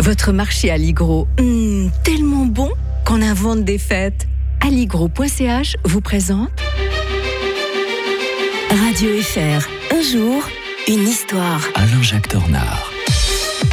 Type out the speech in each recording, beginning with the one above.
Votre marché Alligro, hmm, tellement bon qu'on invente des fêtes. Alligro.ch vous présente Radio FR. Un jour, une histoire. Alain-Jacques Tornard.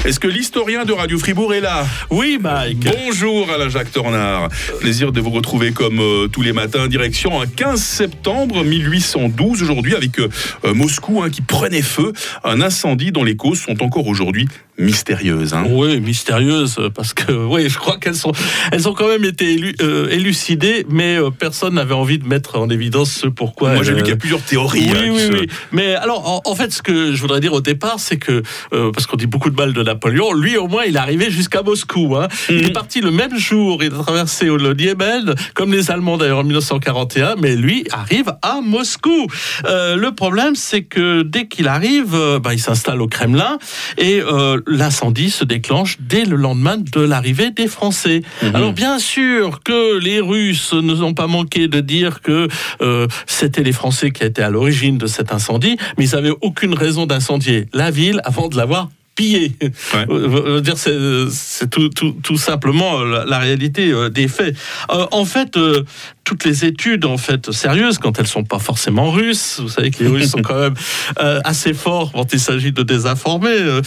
Est-ce que l'historien de Radio Fribourg est là? Oui, Mike. Bonjour Alain Jacques Tornard. Plaisir de vous retrouver comme euh, tous les matins. Direction un 15 septembre 1812 aujourd'hui avec euh, euh, Moscou hein, qui prenait feu. Un incendie dont les causes sont encore aujourd'hui mystérieuses. hein. Oui, mystérieuse, parce que oui, je crois qu'elles sont, elles ont quand même été élu- euh, élucidées, mais euh, personne n'avait envie de mettre en évidence ce pourquoi. Moi j'ai vu qu'il y a plusieurs théories. Oui, hein, oui, se- oui. Mais alors, en, en fait, ce que je voudrais dire au départ, c'est que, euh, parce qu'on dit beaucoup de mal de Napoléon, lui, au moins, il est arrivé jusqu'à Moscou. hein. Il Mhm. est parti le même jour, il a traversé le Niémen, comme les Allemands d'ailleurs en 1941, mais lui arrive à Moscou. Euh, le problème, c'est que dès qu'il arrive, bah, il s'installe au Kremlin et euh, l'incendie se déclenche dès le lendemain de l'arrivée des Français. Mhm. Alors bien sûr que les Russes ne ont pas manqué de dire que euh, c'était les Français qui étaient à l'origine de cet incendie, mais ils n'avaient aucune raison d'incendier la ville avant de l'avoir pillée. Ouais. Dire c'est tout, tout, tout simplement euh, la, la réalité euh, des faits. Euh, en fait, euh, toutes les études en fait sérieuses, quand elles sont pas forcément russes, vous savez que les Russes sont quand même euh, assez forts quand il s'agit de désinformer,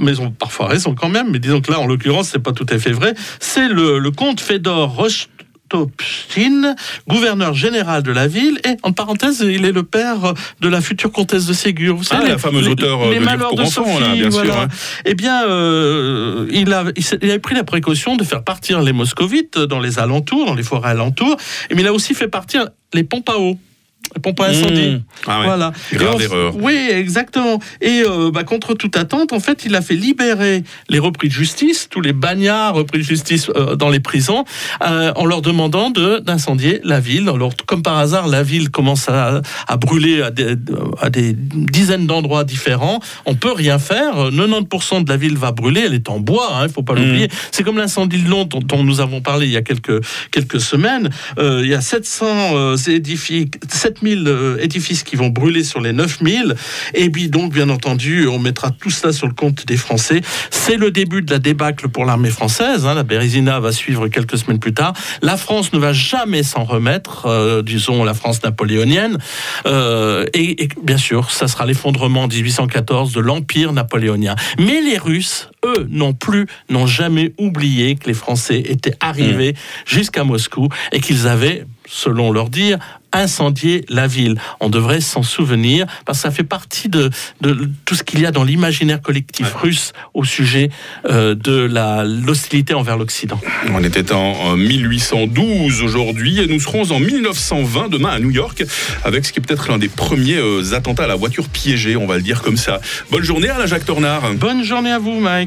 mais ils ont parfois raison quand même. Mais disons que là, en l'occurrence, c'est pas tout à fait vrai. C'est le, le comte Fedor Rostopchine, gouverneur général de la ville, et en parenthèse, il est le père de la future comtesse de Ségur. Vous Ah, savez, la fameuse auteure, euh, de livres malheurs enfants, Sophie, là, bien sûr, hein. Eh bien, euh, il, a, il, pris la précaution de faire partir les moscovites dans les alentours, dans les forêts alentours, mais il a aussi fait partir les pompes à eau pompe à incendie. Mmh. Ah voilà. Grave erreur. Oui, exactement. Et euh, bah, contre toute attente, en fait, il a fait libérer les repris de justice, tous les bagnards repris de justice euh, dans les prisons, euh, en leur demandant d'incendier la ville. Alors, comme par hasard, la ville commence à, à brûler à des, à des dizaines d'endroits différents. On peut rien faire. 90% de la ville va brûler. Elle est en bois, hein, il ne faut pas mmh. l'oublier. C'est comme l'incendie de Londres dont, nous avons parlé il y a quelques, quelques semaines. il y a 700 édifices, 4000 euh, édifices qui vont brûler sur les 9000. Et puis donc, bien entendu, on mettra tout cela sur le compte des Français. C'est le début de la débâcle pour l'armée française. Hein. La Bérésina va suivre quelques semaines plus tard. La France ne va jamais s'en remettre, euh, disons la France napoléonienne. Euh, et, et bien sûr, ça sera l'effondrement en 1814 de l'Empire napoléonien. Mais les Russes eux, non plus, n'ont jamais oublié que les Français étaient arrivés jusqu'à Moscou et qu'ils avaient, selon leur dire, incendié la ville. On devrait s'en souvenir parce que ça fait partie de, de tout ce qu'il y a dans l'imaginaire collectif russe au sujet euh, de la- l'hostilité envers l'Occident. On était en en 1812 aujourd'hui et nous serons en 1920 demain à New York avec ce qui est peut-être l'un des premiers euh, attentats à la voiture piégée, on va le dire comme ça. Bonne journée Alain Jacques Tornard. Bonne journée à vous, Mike.